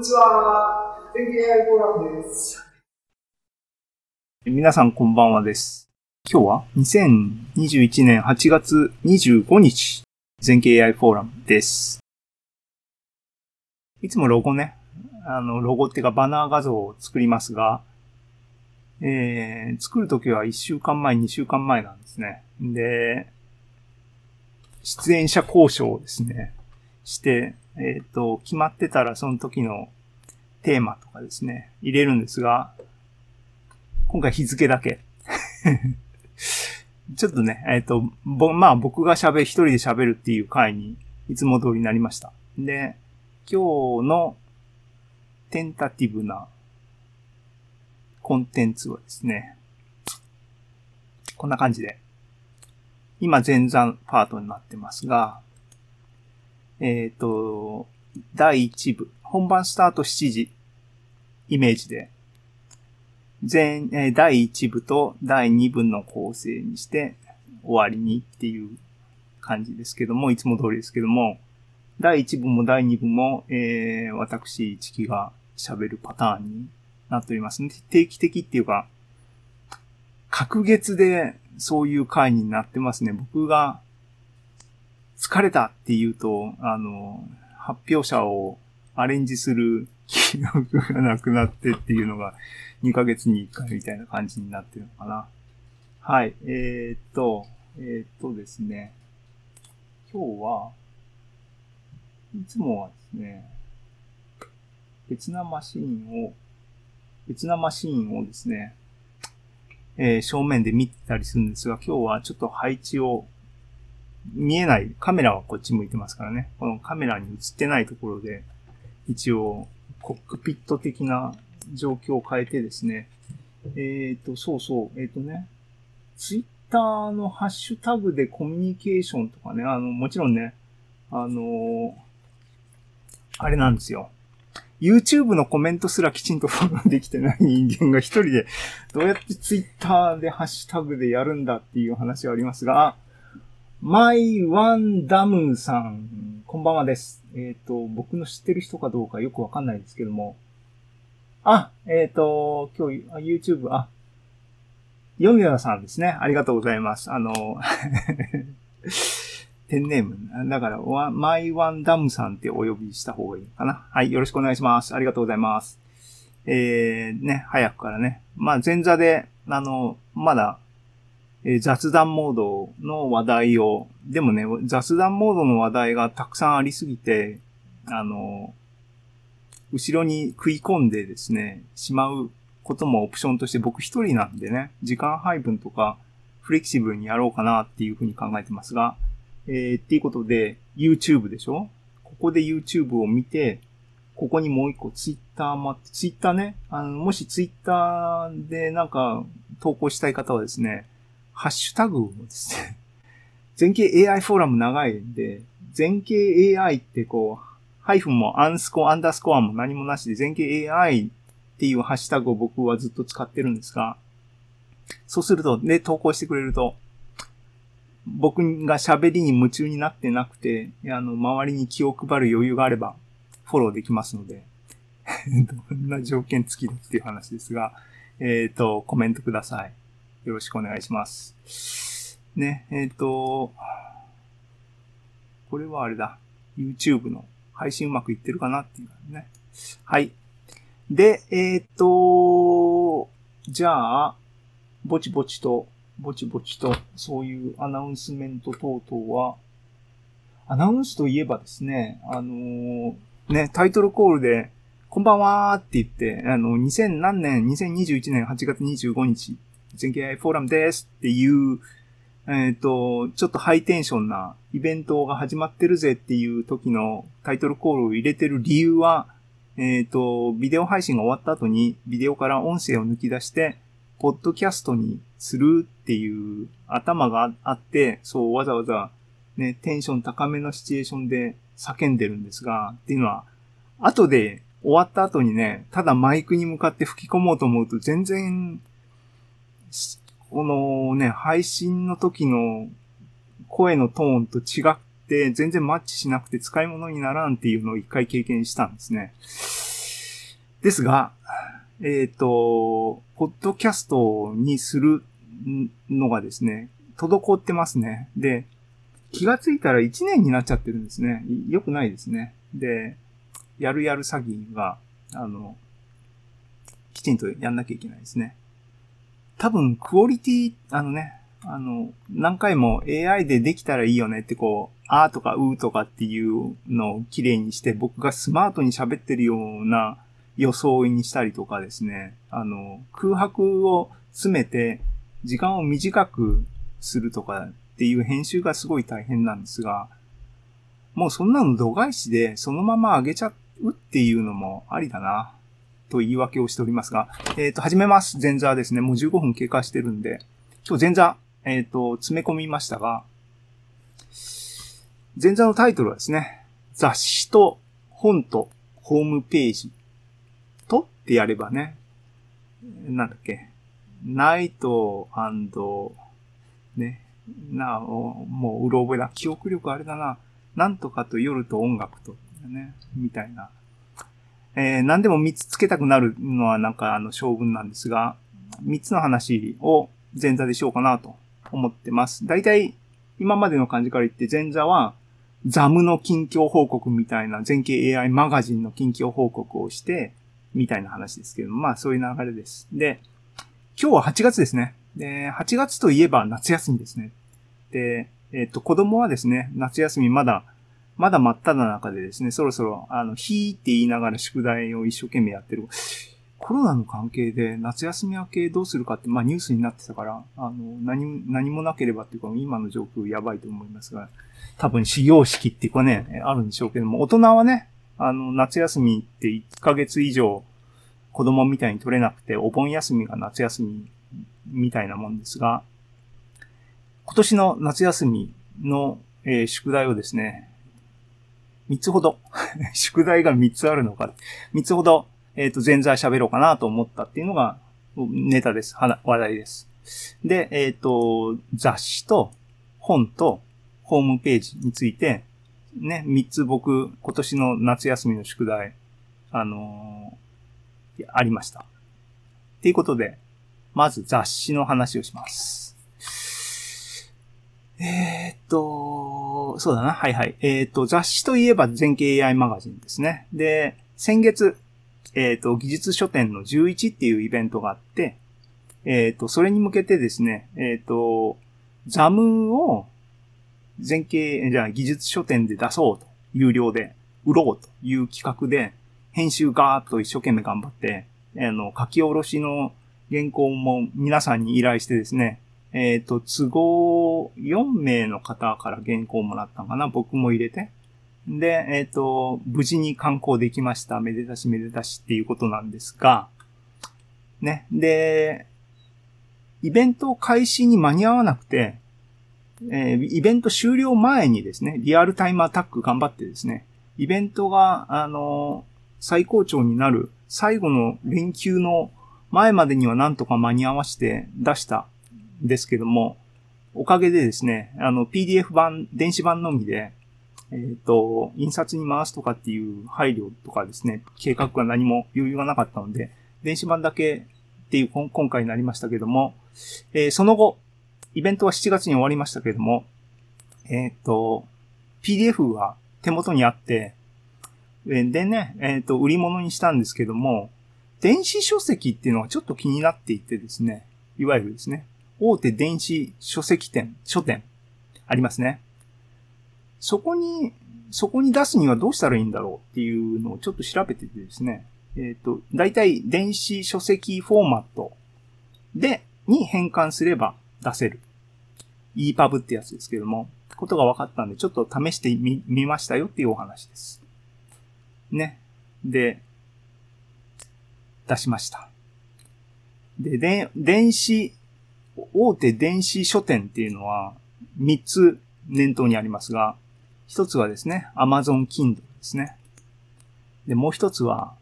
んにちは。天気 AI フォーラムです。皆さんこんばんはです。今日は2021年8月25日、全景 AI フォーラムです。いつもロゴね、あの、ロゴっていうかバナー画像を作りますが、えー、作るときは1週間前、2週間前なんですね。で、出演者交渉をですね、して、えっ、ー、と、決まってたらその時のテーマとかですね、入れるんですが、今回日付だけ。ちょっとね、えっ、ー、と、ぼ、まあ僕が喋、一人で喋るっていう回にいつも通りになりました。で、今日のテンタティブなコンテンツはですね、こんな感じで、今前座パートになってますが、えっ、ー、と、第1部、本番スタート7時、イメージで、全、えー、第1部と第2部の構成にして終わりにっていう感じですけども、いつも通りですけども、第1部も第2部も、えー、私、チキが喋るパターンになっております、ね。定期的っていうか、隔月でそういう回になってますね。僕が疲れたって言うと、あの、発表者をアレンジする記憶がなくなってっていうのが2ヶ月に1回みたいな感じになってるのかな。はい。えー、っと、えー、っとですね。今日は、いつもはですね、別なマシンを、別なマシンをですね、えー、正面で見てたりするんですが、今日はちょっと配置を見えない、カメラはこっち向いてますからね。このカメラに映ってないところで、一応、コックピット的な状況を変えてですね。えっ、ー、と、そうそう、えっ、ー、とね、ツイッターのハッシュタグでコミュニケーションとかね、あの、もちろんね、あの、あれなんですよ。YouTube のコメントすらきちんとフォローできてない人間が一人でどうやってツイッターでハッシュタグでやるんだっていう話はありますが、マイワンダムさん、こんばんはです。えっ、ー、と、僕の知ってる人かどうかよくわかんないですけども。あ、えっ、ー、と、今日、YouTube、あ、ヨミラさんですね。ありがとうございます。あの、ペンネーム。だから、マイワンダムさんってお呼びした方がいいかな。はい、よろしくお願いします。ありがとうございます。えー、ね、早くからね。まあ、前座で、あの、まだえー、雑談モードの話題を、でもね、雑談モードの話題がたくさんありすぎて、あの、後ろに食い込んでですね、しまうこともオプションとして僕一人なんでね、時間配分とかフレキシブルにやろうかなっていうふうに考えてますが、えー、っていうことで、YouTube でしょ？ここで YouTube を見て、ここにもう一個 Twitter もあって、Twitter ね、あの、もし Twitter でなんか投稿したい方はですね、ハッシュタグをですね、全景 AI フォーラム長いんで、全景 AI ってこう、ハイフンもアンスコ、アンダースコアも何もなしで、全景 AI っていうハッシュタグを僕はずっと使ってるんですが、そうすると、で、投稿してくれると、僕が喋りに夢中になってなくて、あの、周りに気を配る余裕があれば、フォローできますので、どんな条件付きだっていう話ですが、えっ、ー、と、コメントください。よろしくお願いします。ね、えっ、ー、と、これはあれだ。YouTube の配信うまくいってるかなっていうね。はい。で、えっ、ー、と、じゃあ、ぼちぼちと、ぼちぼちと、そういうアナウンスメント等々は、アナウンスといえばですね、あのー、ね、タイトルコールで、こんばんはーって言って、あの、2000何年、2021年8月25日全景 AI フォーラムですっていう、えっ、ー、と、ちょっとハイテンションなイベントが始まってるぜっていう時のタイトルコールを入れてる理由は、えっ、ー、と、ビデオ配信が終わった後にビデオから音声を抜き出して、ポッドキャストにするっていう頭があって、そうわざわざね、テンション高めのシチュエーションで叫んでるんですが、っていうのは、後で終わった後にね、ただマイクに向かって吹き込もうと思うと全然このね、配信の時の声のトーンと違って全然マッチしなくて使い物にならんっていうのを一回経験したんですね。ですが、えっ、と、ポッドキャストにするのがですね、滞ってますね。で、気がついたら1年になっちゃってるんですね。よくないですね。で、やるやる詐欺が、あの、きちんとやんなきゃいけないですね。多分、クオリティ、あのね、あの、何回も AI でできたらいいよねってこう、あーとかうーとかっていうのを綺麗にして、僕がスマートに喋ってるような装いにしたりとかですね、あの、空白を詰めて、時間を短くするとかっていう編集がすごい大変なんですが、もうそんなの度外視でそのまま上げちゃうっていうのもありだな、と言い訳をしておりますが、えっ、ー、と、始めます。前座ですね。もう15分経過してるんで、今日前座、えっ、ー、と、詰め込みましたが、前座のタイトルはですね、雑誌と本とホームページとってやればね、なんだっけ、ナイトね、なお、もううろ覚えだ。記憶力あれだな。なんとかと夜と音楽と、ね、みたいな。えー、何でも3つつけたくなるのはなんかあの将軍なんですが、3つの話を前座でしようかなと思ってます。大体、今までの感じから言って前座は、ザムの近況報告みたいな、全景 AI マガジンの近況報告をして、みたいな話ですけどもまあそういう流れです。で、今日は8月ですね。で、8月といえば夏休みですね。で、えっ、と、子供はですね、夏休みまだ、まだ真っ只中でですね、そろそろ、あの、ひーって言いながら宿題を一生懸命やってる。コロナの関係で夏休み明けどうするかって、まあニュースになってたから、あの、何も、何もなければっていうか、今の状況やばいと思いますが、多分始業式っていうかね、あるんでしょうけども、大人はね、あの、夏休みって1ヶ月以上子供みたいに取れなくて、お盆休みが夏休みみたいなもんですが、今年の夏休みの、えー、宿題をですね、3つほど 宿題が3つあるのか、3つほど、えっ、ー、と、前座喋ろうかなと思ったっていうのがネタです。話題です。で、えっ、ー、と、雑誌と本とホームページについて、ね、3つ僕、今年の夏休みの宿題、あのー、ありました。っていうことで、まず雑誌の話をします。えー、っと、そうだな。はいはい。えー、っと、雑誌といえば全景 AI マガジンですね。で、先月、えー、っと、技術書店の11っていうイベントがあって、えっと、それに向けてですね、えっと、ザムを全景、じゃあ技術書店で出そうと、有料で売ろうという企画で、編集ガーッと一生懸命頑張って、あの、書き下ろしの原稿も皆さんに依頼してですね、えっ、ー、と、都合4名の方から原稿をもらったのかな僕も入れて。で、えっ、ー、と、無事に観光できました。めでたしめでたしっていうことなんですが、ね。で、イベント開始に間に合わなくて、えー、イベント終了前にですね、リアルタイムアタック頑張ってですね、イベントが、あの最高潮になる最後の連休の前までにはなんとか間に合わせて出したんですけども、おかげでですね、あの PDF 版、電子版のみで、えっ、ー、と、印刷に回すとかっていう配慮とかですね、計画が何も余裕がなかったので、電子版だけっていう今回になりましたけども、えー、その後、イベントは7月に終わりましたけども、えっ、ー、と、PDF が手元にあって、でね、えっ、と、売り物にしたんですけども、電子書籍っていうのがちょっと気になっていてですね、いわゆるですね、大手電子書籍店、書店、ありますね。そこに、そこに出すにはどうしたらいいんだろうっていうのをちょっと調べててですね、えっ、ー、と、大体電子書籍フォーマットで、に変換すれば出せる。EPUB ってやつですけども、ことが分かったんで、ちょっと試してみ、みましたよっていうお話です。ね。で、出しました。で、で、電子、大手電子書店っていうのは3つ念頭にありますが、1つはですね、Amazon Kindle ですね。で、もう1つは、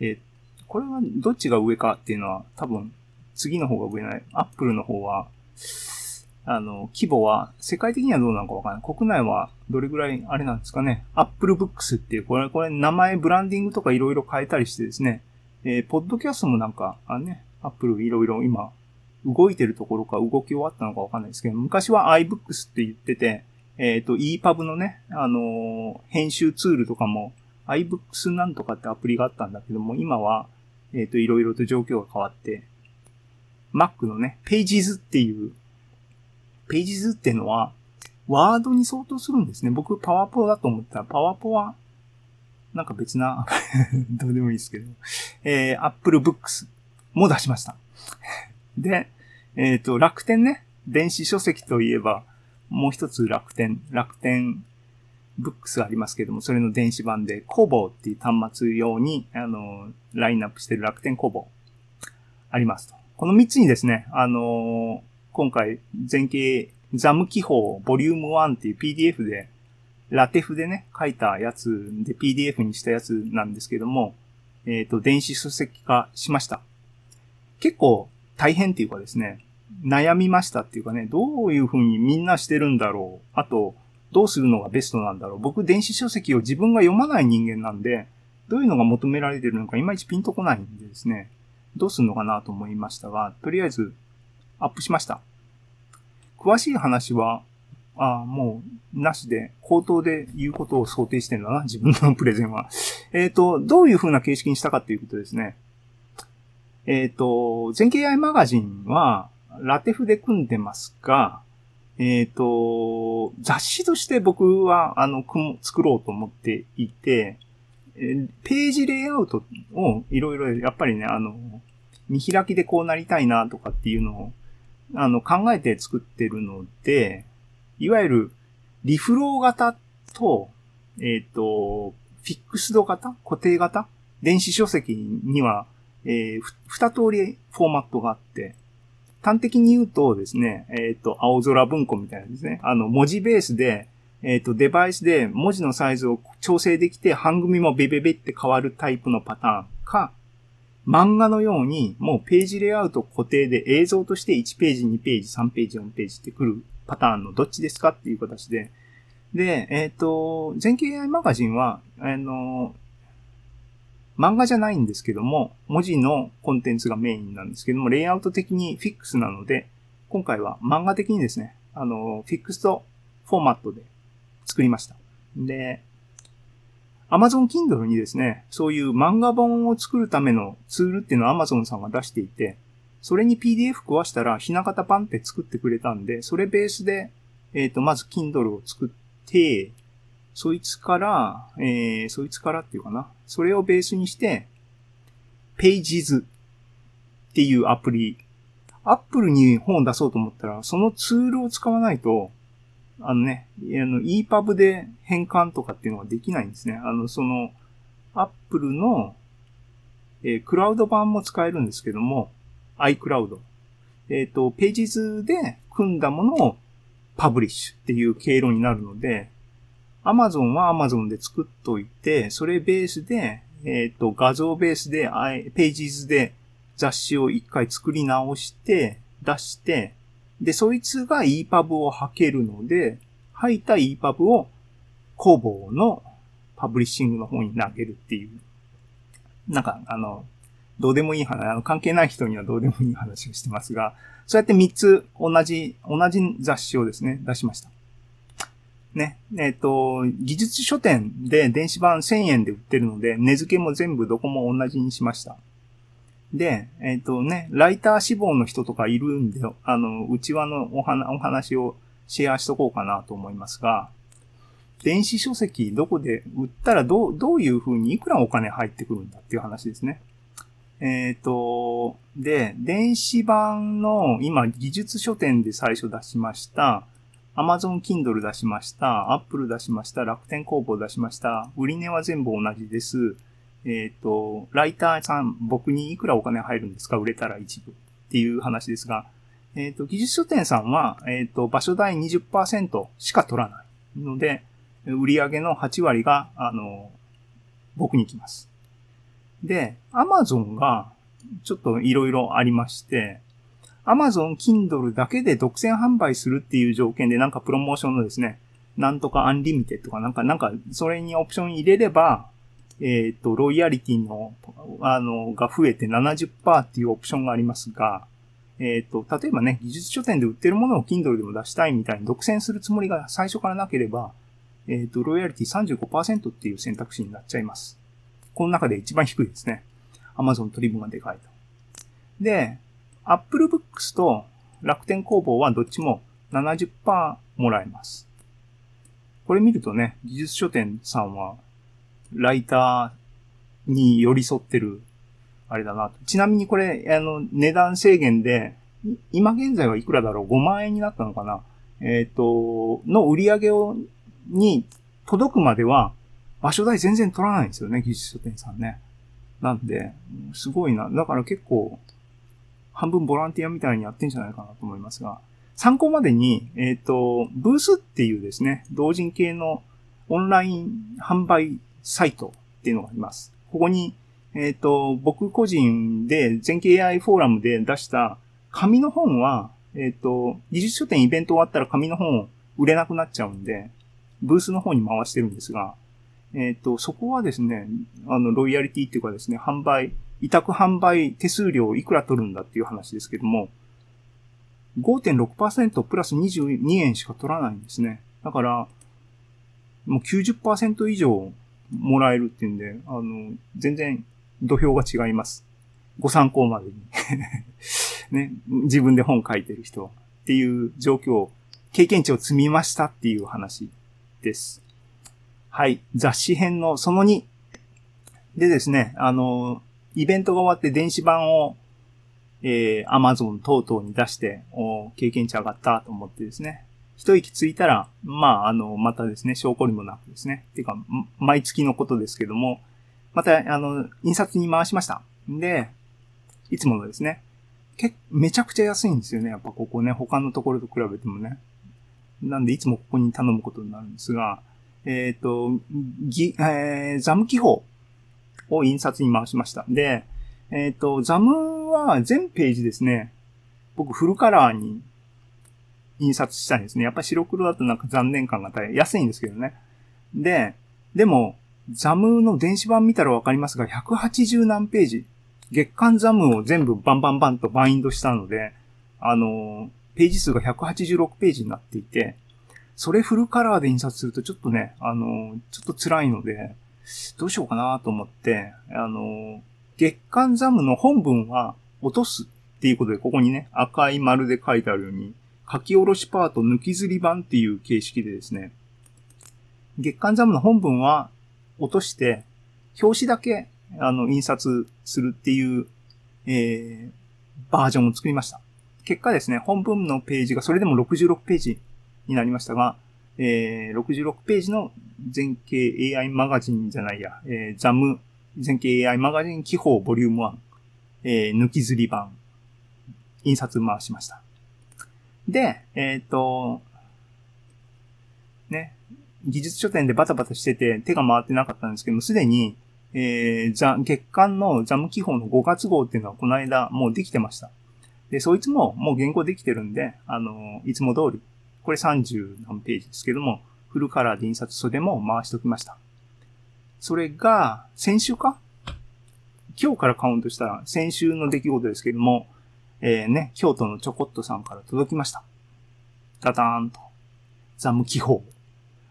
えこれはどっちが上かっていうのは多分次の方が上ない。Apple の方は、あの、規模は世界的にはどうなのかわからない。国内はどれぐらいあれなんですかね。Apple Books っていう、これ、これ名前ブランディングとかいろいろ変えたりしてですね、えー、ポッドキャストもなんか、あね、アップルいろいろ今、動いてるところか動き終わったのかわかんないですけど、昔は iBooks って言ってて、えっ、ー、と、EPUB のね、あのー、編集ツールとかも iBooks なんとかってアプリがあったんだけども、今は、えっ、ー、と、いろいろと状況が変わって、Mac のね、Pages っていう、Pages っていうのは、ワードに相当するんですね。僕、パワーポだと思ったら、パワーポは、なんか別な、どうでもいいですけど、えー、Apple Books も出しました。で、えっ、ー、と、楽天ね、電子書籍といえば、もう一つ楽天、楽天ブックスありますけども、それの電子版で、コボっていう端末用に、あの、ラインナップしてる楽天コボありますと。この三つにですね、あの今回、前景ザム記法ボリューム1っていう PDF で、ラテフでね、書いたやつで PDF にしたやつなんですけども、えっ、ー、と、電子書籍化しました。結構大変っていうかですね、悩みましたっていうかね、どういう風にみんなしてるんだろう。あと、どうするのがベストなんだろう。僕、電子書籍を自分が読まない人間なんで、どういうのが求められてるのかいまいちピンとこないんでですね、どうするのかなと思いましたが、とりあえずアップしました。詳しい話は、あもう、なしで、口頭で言うことを想定してんだな、自分のプレゼンは。えっ、ー、と、どういう風な形式にしたかっていうことですね。えっ、ー、と、全景 AI マガジンは、ラテフで組んでますが、えっ、ー、と、雑誌として僕は、あの、作ろうと思っていて、ページレイアウトをいろいろ、やっぱりね、あの、見開きでこうなりたいなとかっていうのを、あの、考えて作ってるので、いわゆる、リフロー型と、えっ、ー、と、フィックスド型固定型電子書籍には、えー、二通りフォーマットがあって、端的に言うとですね、えっ、ー、と、青空文庫みたいなですね、あの、文字ベースで、えっ、ー、と、デバイスで文字のサイズを調整できて、半組もベベベって変わるタイプのパターンか、漫画のように、もうページレイアウト固定で映像として1ページ、2ページ、3ページ、4ページってくるパターンのどっちですかっていう形で。で、えっ、ー、と、全景 AI マガジンは、あの、漫画じゃないんですけども、文字のコンテンツがメインなんですけども、レイアウト的にフィックスなので、今回は漫画的にですね、あの、フィックスとフォーマットで作りました。で、Amazon Kindle にですね、そういう漫画本を作るためのツールっていうのを Amazon さんが出していて、それに PDF 壊したら、ひな形パンって作ってくれたんで、それベースで、えっ、ー、と、まず Kindle を作って、そいつから、えー、そいつからっていうかな。それをベースにして、Pages っていうアプリ。Apple に本を出そうと思ったら、そのツールを使わないと、あのね、あの EPUB で変換とかっていうのができないんですね。あの、その、Apple の、えー、クラウド版も使えるんですけども、iCloud。えっ、ー、と、Pages で組んだものをパブリッシュっていう経路になるので、Amazon は Amazon で作っといて、それベースで、えっ、ー、と、画像ベースで、Pages で雑誌を一回作り直して、出して、で、そいつが EPUB を吐けるので、吐いた EPUB を工房のパブリッシングの方に投げるっていう。なんか、あの、どうでもいい話、あの、関係ない人にはどうでもいい話をしてますが、そうやって3つ同じ、同じ雑誌をですね、出しました。ね。えっ、ー、と、技術書店で電子版1000円で売ってるので、値付けも全部どこも同じにしました。で、えっ、ー、とね、ライター志望の人とかいるんで、あの、内輪のお話お話をシェアしとこうかなと思いますが、電子書籍どこで売ったらどう、どういう風にいくらお金入ってくるんだっていう話ですね。えっ、ー、と、で、電子版の今技術書店で最初出しました、Amazon Kindle 出しました、Apple 出しました、楽天工房出しました、売値は全部同じです。えっ、ー、と、ライターさん、僕にいくらお金入るんですか？売れたら一部っていう話ですが、えっ、ー、と、技術書店さんは、えっ、ー、と、場所代20%しか取らないので、売上の8割が、あの、僕に来ます。で、Amazon が、ちょっといろいろありまして、Amazon Kindle だけで独占販売するっていう条件でなんかプロモーションのですね、なんとかアンリミテッドかなんか、なんか、それにオプション入れれば、えっ、ー、と、ロイヤリティのあの、が増えて70%っていうオプションがありますが、えっ、と、例えばね、技術書店で売ってるものを Kindle でも出したいみたいに独占するつもりが最初からなければ、えっ、と、ロイヤリティ35%っていう選択肢になっちゃいます。この中で一番低いですね。Amazon 取り分がでかいと。で、Apple Books と楽天工房はどっちも70%もらえます。これ見るとね、技術書店さんは、ライターに寄り添ってる、あれだなと。ちなみにこれ、あの、値段制限で、今現在はいくらだろう ?5 万円になったのかな？えっ、ー、と、の売り上げを、に届くまでは、場所代全然取らないんですよね、技術書店さんね。なんで、すごいな。だから結構、半分ボランティアみたいにやってんじゃないかなと思いますが、参考までに、えっ、ー、と、ブースっていうですね、同人系のオンライン販売サイトっていうのがあります。ここに、えっ、ー、と、僕個人で全景 AI フォーラムで出した紙の本は、えっ、ー、と、技術書店イベント終わったら紙の本売れなくなっちゃうんで、ブースの方に回してるんですが、えっ、と、そこはですね、あの、ロイヤリティっていうかですね、販売、委託販売手数料いくら取るんだっていう話ですけども、5.6%プラス22円しか取らないんですね。だから、もう90%以上もらえるっていうんで、あの、全然土俵が違います。ご参考までに ね、自分で本書いてる人っていう状況、経験値を積みましたっていう話です。はい。雑誌編のその2。でですね、あの、イベントが終わって電子版をえー、Amazon 等々に出して、お経験値上がったと思ってですね。一息ついたら、まあ、あの、またですね、証拠にもなくですね。てか、毎月のことですけども、また、あの、印刷に回しました。んで、いつものですね。け、めちゃくちゃ安いんですよね。やっぱここね、他のところと比べてもね。なんで、いつもここに頼むことになるんですが、えっ、ー、と、ぎ、えー、ザム記法を印刷に回しました。で、えっ、ー、と、ザムは全ページですね、僕フルカラーに印刷したんですね。やっぱ白黒だとなんか残念感が大変安いんですけどね。で、でも、ザムの電子版見たらわかりますが、180何ページ。月間ザムを全部バンバンバンとバインドしたので、あの、ページ数が186ページになっていて、それフルカラーで印刷するとちょっとね、あの、ちょっと辛いので、どうしようかなと思って、あの、月刊ザムの本文は落とすっていうことで、ここにね、赤い丸で書いてあるように、書き下ろしパート抜きずり版っていう形式でですね、月刊ザムの本文は落として、表紙だけ、あの、印刷するっていう、えー、バージョンを作りました。結果ですね、本文のページがそれでも66ページになりましたが、えー、66ページの全景 AI マガジンじゃないや、えー、ザム。全景 AI マガジン記法ボリューム1、えー、抜きずり版、印刷回しました。で、えっ、ー、と、ね、技術書店でバタバタしてて手が回ってなかったんですけども、すでに、えー、ザ、月間のザム記法の5月号っていうのはこの間もうできてました。で、そいつももう原稿できてるんで、あの、いつも通り、これ30何ページですけども、フルカラーで印刷袖も回しておきました。それが、先週か？今日からカウントしたら先週の出来事ですけども、えー、ね、京都のちょこっとさんから届きました。ダダーンと。ザム記法。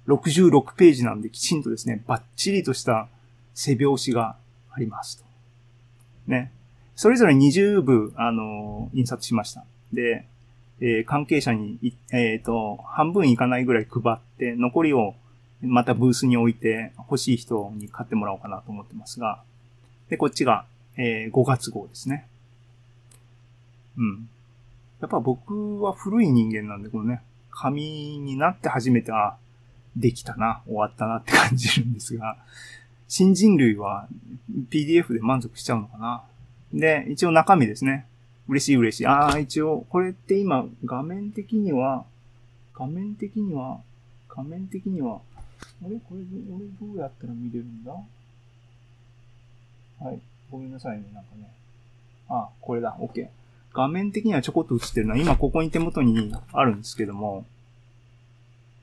66ページなんできちんとですね、バッチリとした背表紙があります。ね。それぞれ20部、あのー、印刷しました。で、えー、関係者に、えっ、ー、と、半分いかないぐらい配って、残りをまたブースに置いて欲しい人に買ってもらおうかなと思ってますが、で、こっちが、えー、5月号ですね。うん。やっぱ僕は古い人間なんで、このね、紙になって初めて、あ、できたな、終わったなって感じるんですが、新人類は PDF で満足しちゃうのかな。で、一応中身ですね。嬉しい嬉しい。ああ、一応、これって今、画面的には、画面的には、画面的には、あれ？これ、俺どうやったら見れるんだ？はい。ごめんなさいね、なんかね。あ、これだ。OK。画面的にはちょこっと映ってるのは、今ここに手元にあるんですけども、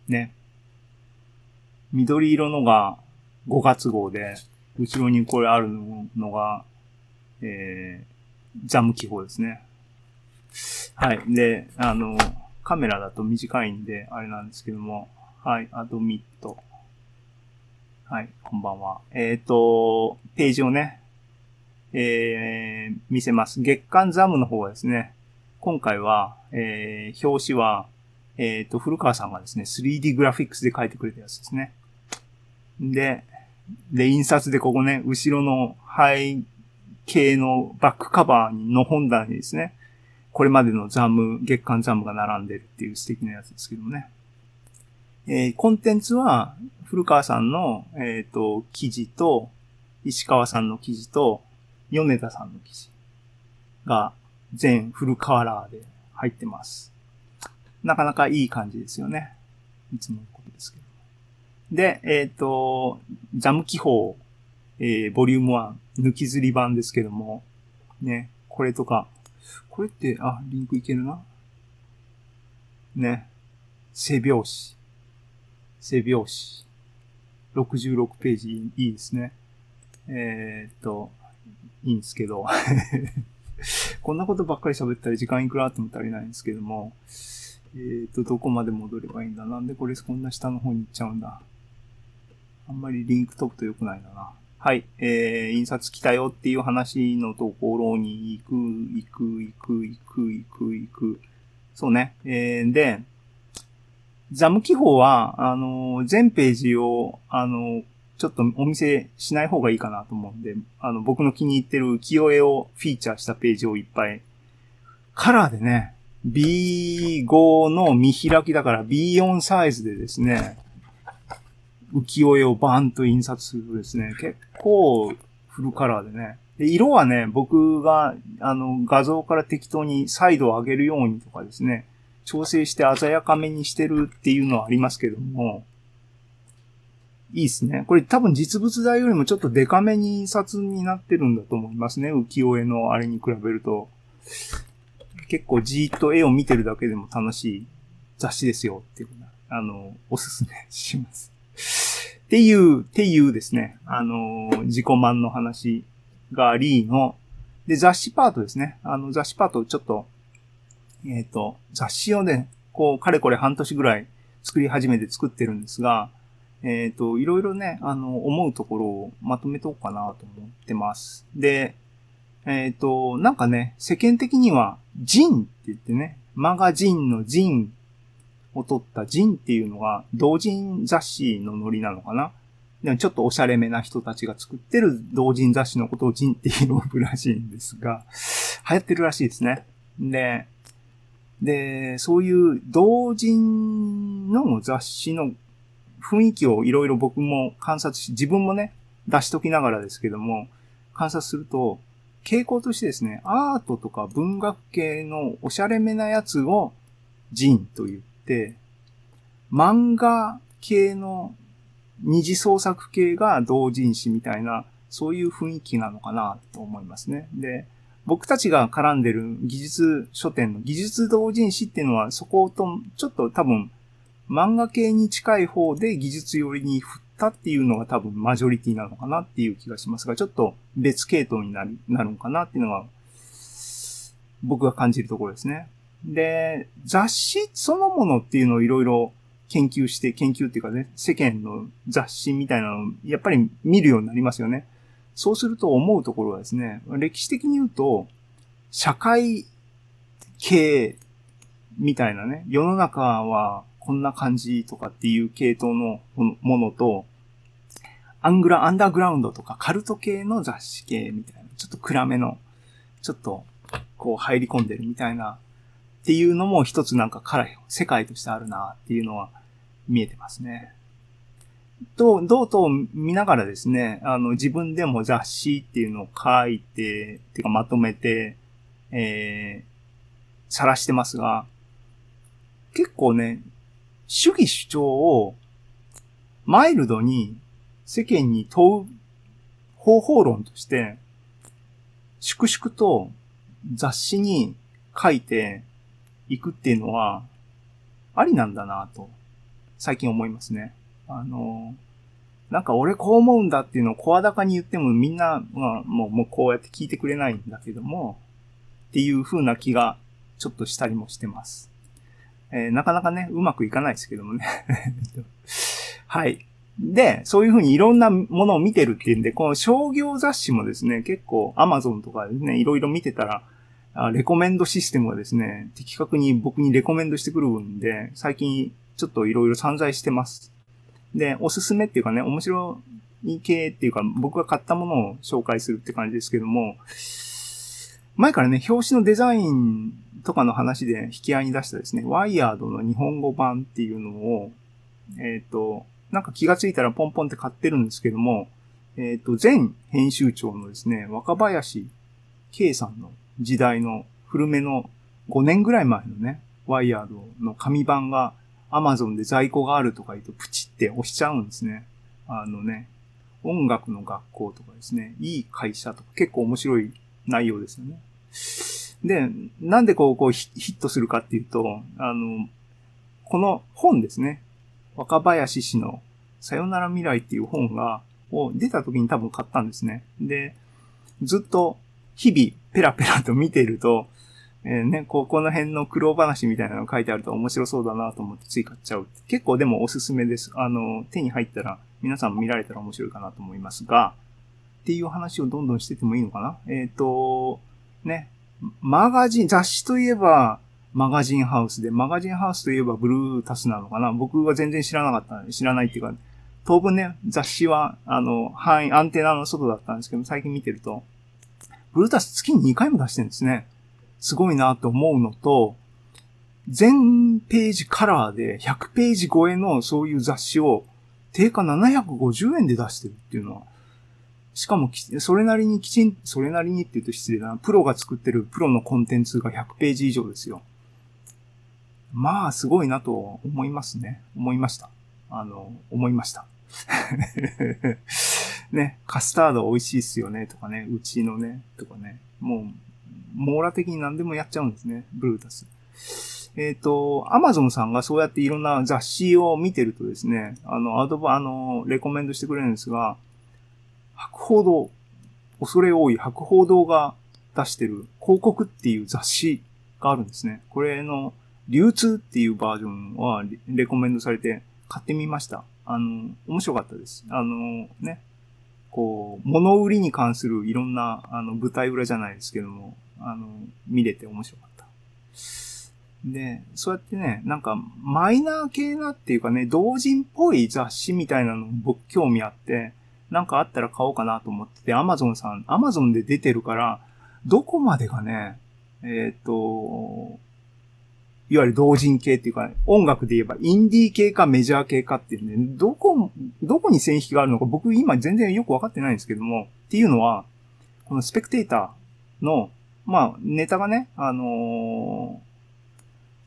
ね。緑色のが5月号で、後ろにこれあるのが、えー、ザム記法ですね。はい。で、あの、カメラだと短いんで、あれなんですけども、はい、アドミット。はい、こんばんは。えっ、ー、と、ページをね、えー、見せます。月刊ザムの方はですね、今回は、えー、表紙は、えっ、ー、と、古川さんがですね、3D グラフィックスで書いてくれたやつですね。で、で、印刷でここね、後ろの背景のバックカバーの本棚にですね、これまでのザム、月刊ザムが並んでるっていう素敵なやつですけどね。えー、コンテンツは、古川さんの、えっ、ー、と、記事と、石川さんの記事と、米田さんの記事が全フルカラーで入ってます。なかなかいい感じですよね。いつものことですけど。で、えっ、ー、と、ザム記法、えー、ボリューム1、抜きずり版ですけども、ね、これとか、これって、あ、リンクいけるな。ね、背拍子。背拍子。66ページいいですね。えー、っと、いいんですけど。こんなことばっかり喋ったら時間いくらあっても足りないんですけども。えー、っと、どこまで戻ればいいんだなんでこれこんな下の方に行っちゃうんだあんまりリンク飛ぶと良くないんだな。はい、えー、印刷来たよっていう話のところに行く、行く、行く、行く、行く、行く。そうね。えー、で、ザム記法は、あの、全ページを、あの、ちょっとお見せしない方がいいかなと思うんで、あの、僕の気に入ってる浮世絵をフィーチャーしたページをいっぱい、カラーでね、B5 の見開きだから B4 サイズでですね、浮世絵をバーンと印刷するとですね、結構フルカラーでね。で色はね、僕が、あの、画像から適当にサイドを上げるようにとかですね、調整して鮮やかめにしてるっていうのはありますけども、いいですね。これ多分実物大よりもちょっとデカめに印刷になってるんだと思いますね。浮世絵のあれに比べると。結構じーっと絵を見てるだけでも楽しい雑誌ですよっていうあの、おすすめします。っていう、っていうですね、あの、自己満の話がありの、で、雑誌パートですね。あの、雑誌パートちょっと、えっ、ー、と、雑誌をね、こう、かれこれ半年ぐらい作り始めて作ってるんですが、えっ、ー、と、いろいろね、あの、思うところをまとめとこうかなと思ってます。で、えっ、ー、と、なんかね、世間的には、ジンって言ってね、マガジンのジンを取ったジンっていうのが同人雑誌のノリなのかな？でもちょっとおしゃれめな人たちが作ってる同人雑誌のことをジンって呼ぶらしいんですが、流行ってるらしいですね。で、で、そういう同人の雑誌の雰囲気をいろいろ僕も観察し、自分もね、出しときながらですけども、観察すると、傾向としてですね、アートとか文学系のおしゃれめなやつをジンと言っ、漫画系の二次創作系が同人誌みたいな、そういう雰囲気なのかなと思いますね。で、僕たちが絡んでる技術書店の技術同人誌っていうのはそことちょっと多分漫画系に近い方で技術寄りに振ったっていうのが多分マジョリティなのかなっていう気がしますが、ちょっと別系統になるなるのかなっていうのが僕が感じるところですね。で、雑誌そのものっていうのをいろいろ研究して、研究っていうかね、世間の雑誌みたいなのをやっぱり見るようになりますよね。そうすると思うところはですね、歴史的に言うと、社会系みたいなね、世の中はこんな感じとかっていう系統のものと、アングラ、アンダーグラウンドとかカルト系の雑誌系みたいな、ちょっと暗めの、ちょっとこう入り込んでるみたいなっていうのも一つなんかから世界としてあるなっていうのは見えてますね。と、どうと見ながらですね、あの、自分でも雑誌っていうのを書いて、ていうかまとめて、えー、晒してますが、結構ね、主義主張をマイルドに世間に問う方法論として、粛々と雑誌に書いて、行くっていうのは、ありなんだなと、最近思いますね。あの、なんか俺こう思うんだっていうのを声高に言ってもみんな、まあ、もう、もうこうやって聞いてくれないんだけども、っていう風な気がちょっとしたりもしてます。えーなかなかね、うまくいかないですけどもね。はい。で、そういう風にいろんなものを見てるっていうんで、この商業雑誌もですね、結構 Amazon とかですね、いろいろ見てたら、レコメンドシステムがですね、的確に僕にレコメンドしてくるんで、最近ちょっといろいろ散財してます。で、おすすめっていうかね、面白い系っていうか、僕が買ったものを紹介するって感じですけども、前からね、表紙のデザインとかの話で引き合いに出したですね、ワイヤードの日本語版っていうのを、えっ、と、なんか気がついたらポンポンって買ってるんですけども、えっ、と、前編集長のですね、若林圭さんの時代の古めの5年ぐらい前のね、ワイヤードの紙版が Amazon で在庫があるとか言うとプチって押しちゃうんですね。あのね、音楽の学校とかですね、いい会社とか結構面白い内容ですよね。で、なんでこう、こうヒットするかっていうと、あの、この本ですね。若林氏のさよなら未来っていう本が、を出た時に多分買ったんですね。で、ずっと日々ペラペラと見ていると、えーね、ここの辺の苦労話みたいなの書いてあると面白そうだなと思ってつい買っちゃう。結構でもおすすめです。あの、手に入ったら皆さんも見られたら面白いかなと思いますが、っていう話をどんどんしててもいいのかな？えっ、と、ね、マガジン、雑誌といえば、マガジンハウスで、マガジンハウスといえばブルータスなのかな？僕は全然知らなかった、知らないっていうか、当分ね、雑誌は、あの、範囲、アンテナの外だったんですけど、最近見てると、ブルータス月に2回も出してるんですね。すごいなと思うのと、全ページカラーで100ページ超えのそういう雑誌を定価750円で出してるっていうのは、しかも、それなりにきちん、それなりにって言うと失礼だな。プロが作ってるプロのコンテンツが100ページ以上ですよ。まあ、すごいなと思いますね。思いました。あの、思いました。ね、カスタード美味しいっすよね、とかね、うちのね、とかね。もう、網羅的に何でもやっちゃうんですね、ブルータス。えっ、と、アマゾンさんがそうやっていろんな雑誌を見てるとですね、あの、アドバ、あの、レコメンドしてくれるんですが、博報堂、恐れ多い博報堂が出してる広告っていう雑誌があるんですね。これの流通っていうバージョンはレコメンドされて買ってみました。あの、面白かったです。あの、ね、こう、物売りに関するいろんな、あの、舞台裏じゃないですけども、あの、見れて面白かった。で、そうやってね、なんか、マイナー系なっていうかね、同人っぽい雑誌みたいなの僕興味あって、なんかあったら買おうかなと思ってて、アマゾンさん、アマゾンで出てるから、どこまでがね、えっ、と、いわゆる同人系っていうか、音楽で言えばインディー系かメジャー系かっていうね、どこ、どこに線引きがあるのか僕今全然よくわかってないんですけども、っていうのは、このスペクテーターの、まあ、ネタがね、あのー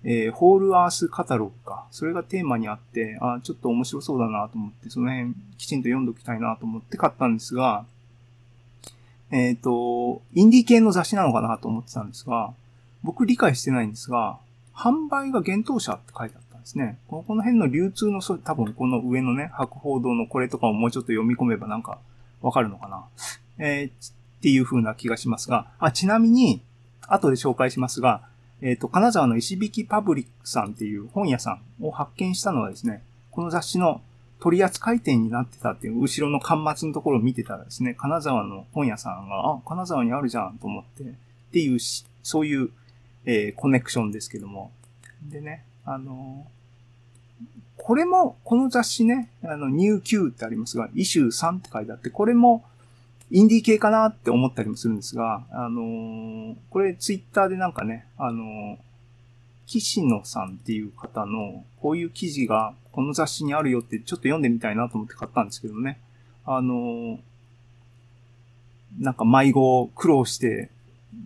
えーホールアースカタログか。それがテーマにあって、あちょっと面白そうだなと思って、その辺きちんと読んどきたいなと思って買ったんですが、えっ、と、インディー系の雑誌なのかなと思ってたんですが、僕理解してないんですが、販売が幻冬者って書いてあったんですね。この辺の流通のそ、多分この上のね、博報堂のこれとかをもうちょっと読み込めばなんかわかるのかな。えーっていう風な気がしますが、あ、ちなみに、後で紹介しますが、えっ、と、金沢の石引パブリックさんっていう本屋さんを発見したのはですね、この雑誌の取扱店になってたっていう、後ろの端末のところを見てたらですね、金沢の本屋さんが、あ、金沢にあるじゃんと思って、っていうし、そういう、えーコネクションですけども。でね、あのーこれも、この雑誌ね、あの、ニュー Q ってありますが、イシュー3って書いてあって、これも、インディー系かなって思ったりもするんですが、あのーこれツイッターでなんかね、あの岸野さんっていう方の、こういう記事がこの雑誌にあるよってちょっと読んでみたいなと思って買ったんですけどね。あのなんか迷子苦労して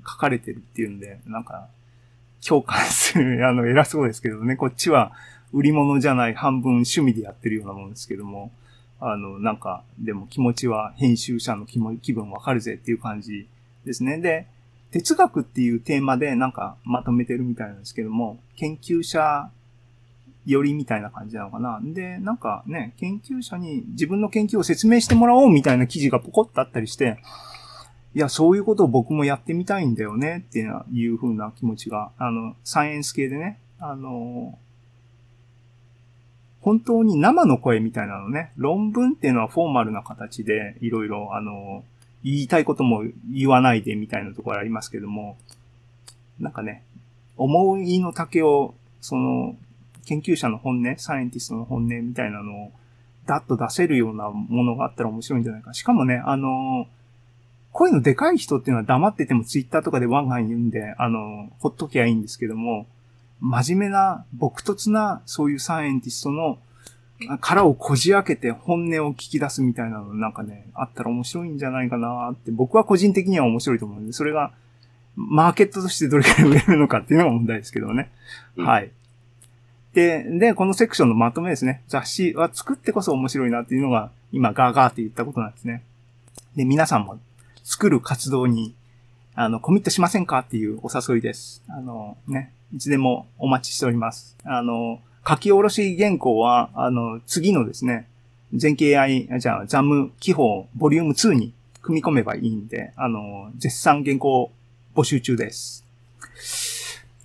書かれてるっていうんで、なんか、共感する、あの、偉そうですけどね、こっちは売り物じゃない半分趣味でやってるようなもんですけども、あの、なんか、でも気持ちは編集者の気も気分わかるぜっていう感じですね。で、哲学っていうテーマでなんかまとめてるみたいなんですけども、研究者よりみたいな感じなのかな。で、なんかね、研究者に自分の研究を説明してもらおうみたいな記事がポコッとあったりして、いや、そういうことを僕もやってみたいんだよねっていう風な気持ちが、あの、サイエンス系でね、あの、本当に生の声みたいなのね、論文っていうのはフォーマルな形で、いろいろ、あの、言いたいことも言わないでみたいなところありますけども、なんかね、思いの丈を、その、研究者の本音、サイエンティストの本音みたいなのを、ダッと出せるようなものがあったら面白いんじゃないか。しかもね、あの、声のでかい人っていうのは黙っててもツイッターとかでワンワン言うんで、あの、ほっときゃいいんですけども、真面目な、朴突な、そういうサイエンティストの殻をこじ開けて本音を聞き出すみたいなのなんかね、あったら面白いんじゃないかなって、僕は個人的には面白いと思うんで、それが、マーケットとしてどれくらい売れるのかっていうのが問題ですけどね。うんはい。で、で、このセクションのまとめですね。雑誌は作ってこそ面白いなっていうのが、今ガーガーって言ったことなんですね。で、皆さんも作る活動に、あの、コミットしませんかっていうお誘いです。あの、ね、いつでもお待ちしております。あの、書き下ろし原稿は、あの、次のですね、全景 AI、じゃあ、ザム記法ボリューム2に組み込めばいいんで、あの、絶賛原稿募集中です。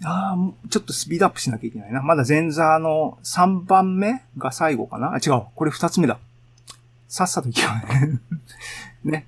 ああ、ちょっとスピードアップしなきゃいけないな。まだ前座の3番目が最後かな？あ、違う。これ2つ目だ。さっさと行けよ ね。ね。